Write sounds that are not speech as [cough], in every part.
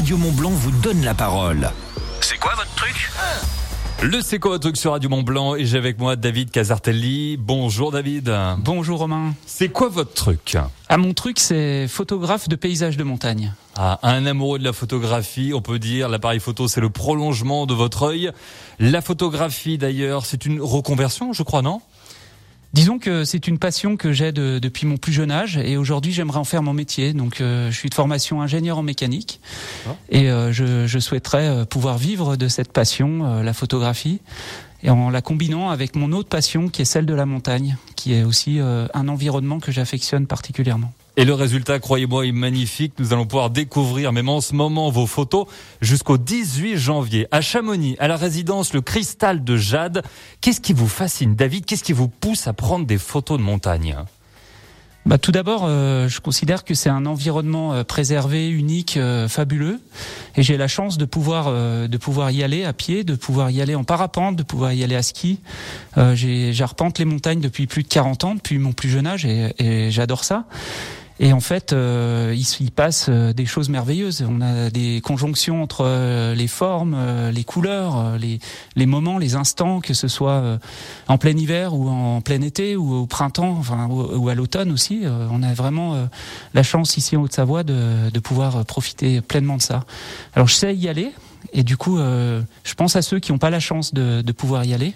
Radio Mont Blanc vous donne la parole. C'est quoi votre truc? Le C'est quoi votre truc sur Radio Mont Blanc? Et j'ai avec moi David Casartelli. Bonjour David. Bonjour Romain. C'est quoi votre truc? Ah mon truc c'est photographe de paysages de montagne. Ah, un amoureux de la photographie, on peut dire l'appareil photo c'est le prolongement de votre œil. La photographie d'ailleurs, c'est une reconversion, je crois, non? Disons que c'est une passion que j'ai depuis mon plus jeune âge et aujourd'hui j'aimerais en faire mon métier. Donc euh, je suis de formation ingénieur en mécanique ah. et euh, je, je, souhaiterais euh, pouvoir vivre de cette passion, la photographie, et en la combinant avec mon autre passion qui est celle de la montagne, qui est aussi un environnement que j'affectionne particulièrement. Et le résultat, croyez-moi, est magnifique. Nous allons pouvoir découvrir, même en ce moment, vos photos jusqu'au 18 janvier à Chamonix, à la résidence Le Cristal de Jade. Qu'est-ce qui vous fascine, David? Qu'est-ce qui vous pousse à prendre des photos de montagne? Bah, tout d'abord, euh, je considère que c'est un environnement euh, préservé, unique, euh, fabuleux, et j'ai la chance de pouvoir de pouvoir y aller à pied, de pouvoir y aller en parapente, de pouvoir y aller à ski. J'arpente les montagnes depuis plus de 40 ans, depuis mon plus jeune âge, et j'adore ça. Et en fait, euh, il se passe euh, des choses merveilleuses. On a des conjonctions entre euh, les formes, les couleurs, les, les moments, les instants, que ce soit en plein hiver ou en plein été ou au printemps, enfin ou, à l'automne aussi. on a vraiment la chance ici en Haute-Savoie de, de pouvoir profiter pleinement de ça. Alors je sais y aller et du coup, je pense à ceux qui n'ont pas la chance de, de pouvoir y aller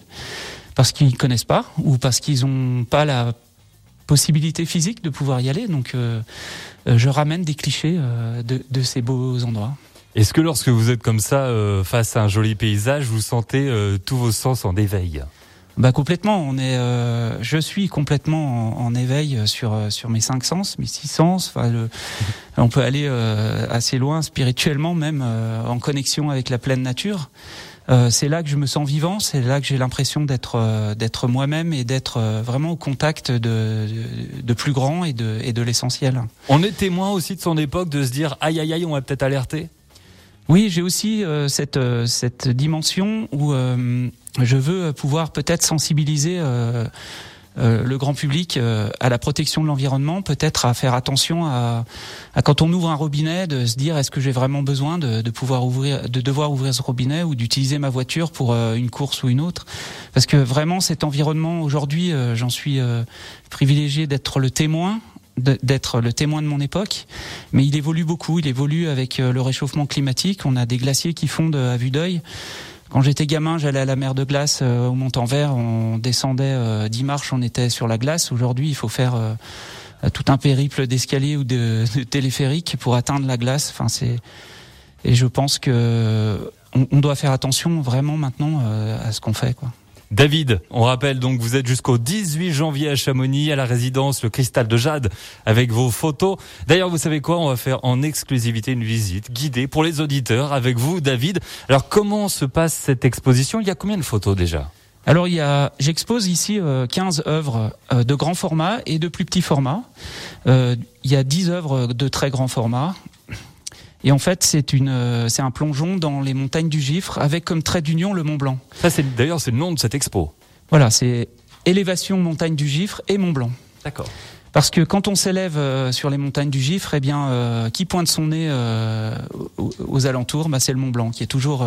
parce qu'ils connaissent pas ou parce qu'ils n'ont pas la possibilité physique de pouvoir y aller. Donc, euh, euh, je ramène des clichés euh, de, de, ces beaux endroits. Est-ce que lorsque vous êtes comme ça face à un joli paysage, vous sentez tous vos sens en éveil? Bah complètement, on est, je suis complètement en, éveil sur sur mes cinq sens, mes six sens. Enfin, le, [laughs] on peut aller assez loin spirituellement, même en connexion avec la pleine nature. Euh, c'est là que je me sens vivant, c'est là que j'ai l'impression d'être euh, d'être moi-même et d'être euh, vraiment au contact de, de, plus grand et de, et de l'essentiel. On est témoin aussi de son époque de se dire aïe aïe aïe, on va peut-être alerter. Oui, j'ai aussi cette cette dimension où je veux pouvoir peut-être sensibiliser le grand public euh, à la protection de l'environnement, peut-être à faire attention à, à, quand on ouvre un robinet, de se dire est-ce que j'ai vraiment besoin de, de, pouvoir ouvrir, de devoir ouvrir ce robinet ou d'utiliser ma voiture pour euh, une course ou une autre, parce que vraiment cet environnement aujourd'hui, j'en suis privilégié d'être le témoin d'être le témoin de mon époque, mais il évolue beaucoup, il évolue avec le réchauffement climatique, on a des glaciers qui fondent à vue d'œil, quand j'étais gamin, j'allais à la mer de glace euh, au Mont-en-Vert, on descendait euh, dix marches, on était sur la glace. Aujourd'hui, il faut faire euh, tout un périple d'escalier ou de, téléphérique pour atteindre la glace. Enfin, c'est et je pense que on, on doit faire attention vraiment maintenant à ce qu'on fait, quoi. David, on rappelle donc vous êtes jusqu'au 18 janvier à Chamonix, à la résidence Le Cristal de Jade, avec vos photos. D'ailleurs, vous savez quoi? On va faire en exclusivité une visite guidée pour les auditeurs avec vous, David. Alors, comment se passe cette exposition? Il y a combien de photos déjà? Alors il y a, j'expose ici 15 euh, œuvres euh, de grand format et de plus petit format. Euh, il y a 10 œuvres de très grand format et en fait, c'est une, euh, c'est un plongeon dans les montagnes du Gifre avec comme trait d'union le Mont Blanc. Ça, c'est d'ailleurs c'est le nom de cette expo. Voilà, c'est élévation montagne du Gifre et Mont Blanc. D'accord. Parce que quand on s'élève euh, sur les montagnes du Gifre, eh bien, euh, qui pointe son nez aux, alentours, bah, c'est le Mont Blanc, qui est toujours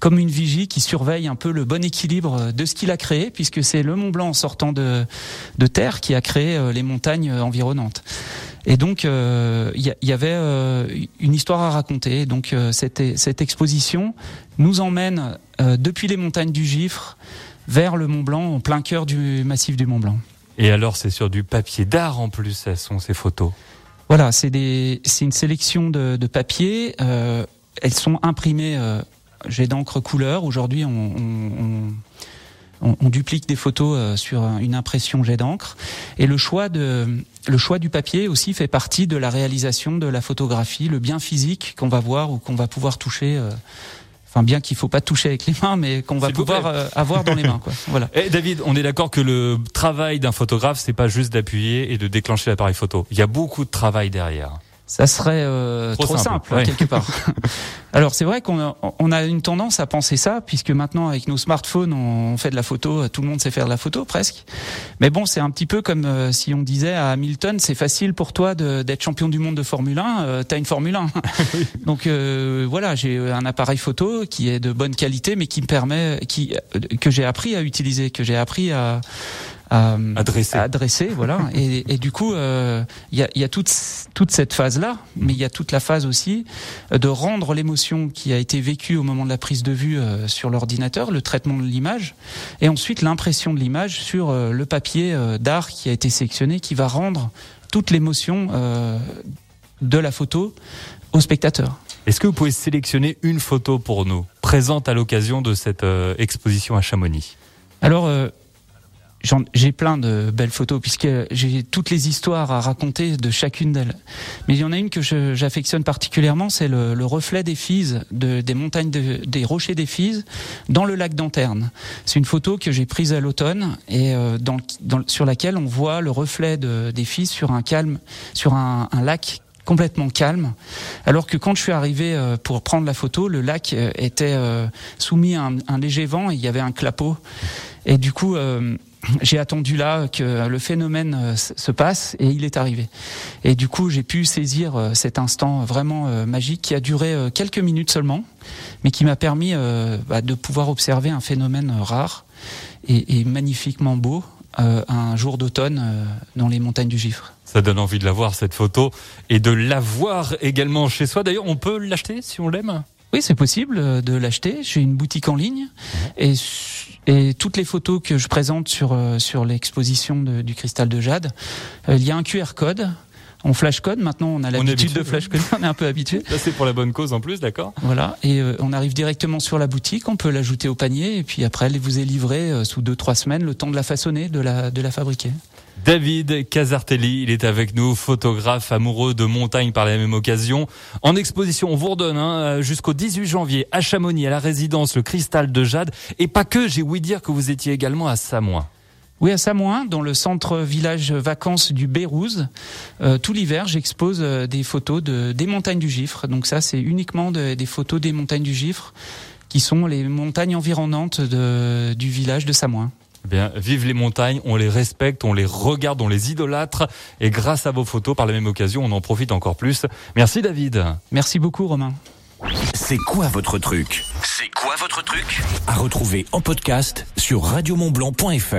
comme une vigie qui surveille un peu le bon équilibre de ce qu'il a créé, puisque c'est le Mont Blanc sortant de, de terre qui a créé les montagnes environnantes. Et donc, il euh, y, avait euh, une histoire à raconter. Donc, euh, cette, cette, exposition nous emmène depuis les montagnes du Gifre vers le Mont Blanc, en plein cœur du massif du Mont Blanc. Et alors, c'est sur du papier d'art en plus, elles sont ces photos Voilà, c'est une sélection de, de papiers. elles sont imprimées, j'ai d'encre couleur. Aujourd'hui, on, on on, duplique des photos euh, sur une impression jet d'encre. Et le choix de le choix du papier aussi fait partie de la réalisation de la photographie, le bien physique qu'on va voir ou qu'on va pouvoir toucher. Euh, enfin, bien qu'il faut pas toucher avec les mains, mais qu'on va pouvoir euh, avoir dans les mains. Quoi. [laughs] Voilà. Et eh, David, on est d'accord que le travail d'un photographe, c'est pas juste d'appuyer et de déclencher l'appareil photo. Il y a beaucoup de travail derrière. Ça serait euh, trop, simple, quelque part. [laughs] Alors c'est vrai qu'on a, on a une tendance à penser ça, puisque maintenant avec nos smartphones, on fait de la photo, tout le monde sait faire de la photo presque. Mais bon, c'est un petit peu comme euh, si on disait à Hamilton, c'est facile pour toi d'être champion du monde de Formule 1, euh, t'as une Formule 1. [laughs] [laughs] Donc euh, voilà, j'ai un appareil photo qui est de bonne qualité, mais qui me permet, qui que j'ai appris à utiliser, que j'ai appris à à, adresser. voilà. [laughs] et, et, du coup, il euh, y, a, y, a, toute, toute cette phase-là, mais il y a toute la phase aussi de rendre l'émotion qui a été vécue au moment de la prise de vue euh, sur l'ordinateur, le traitement de l'image, et ensuite l'impression de l'image sur euh, le papier d'art qui a été sélectionné, qui va rendre toute l'émotion de la photo au spectateur. Est-ce que vous pouvez sélectionner une photo pour nous, présente à l'occasion de cette exposition à Chamonix? Alors, j'ai plein de belles photos puisque j'ai toutes les histoires à raconter de chacune d'elles. Mais il y en a une que j'affectionne particulièrement, c'est le, le, reflet des Fises, de, des montagnes, de, des rochers des Fises, dans le lac d'Anterne. C'est une photo que j'ai prise à l'automne et euh, dans, dans, sur laquelle on voit le reflet de, des Fises sur un calme, sur un, un lac complètement calme, alors que quand je suis arrivé euh, pour prendre la photo, le lac euh, était soumis à un, un, léger vent et il y avait un clapot. Et du coup, [clears throat] j'ai attendu là que le phénomène euh, se passe et il est arrivé. Et du coup, j'ai pu saisir euh, cet instant vraiment euh, magique qui a duré quelques minutes seulement, mais qui m'a permis bah, de pouvoir observer un phénomène rare et, magnifiquement beau un jour d'automne dans les montagnes du Gifre. Ça donne envie de la voir cette photo et de la voir également chez soi. D'ailleurs, on peut l'acheter si on l'aime? Oui, c'est possible de l'acheter. J'ai une boutique en ligne et et toutes les photos que je présente sur euh, sur l'exposition du cristal de jade, euh, il y a un QR code. On flash code. Maintenant, on a l'habitude de flash code. [laughs] on est un peu habitué. Ça, c'est pour la bonne cause en plus, d'accord Voilà. Et euh, on arrive directement sur la boutique. On peut l'ajouter au panier. Et puis après, elle vous est livrée sous deux trois semaines, le temps de la façonner, de la de la fabriquer. David Casartelli, il est avec nous, photographe amoureux de montagne par la même occasion. En exposition, on vous redonne hein, jusqu'au 18 janvier à Chamonix, à la résidence Le Cristal de Jade. Et pas que, j'ai ouï dire que vous étiez également à Samoin. Oui, à Samoin, dans le centre village vacances du Bérouz. Euh, tout l'hiver, j'expose euh, des photos de, des montagnes du Gifre. Donc ça, c'est uniquement des photos des montagnes du Gifre, qui sont les montagnes environnantes du village de Samoin. Eh bien, vive les montagnes, on les respecte, on les regarde, on les idolâtre. Et grâce à vos photos, par la même occasion, on en profite encore plus. Merci David. Merci beaucoup Romain. C'est quoi votre truc? C'est quoi votre truc? À retrouver en podcast sur radiomontblanc.fr.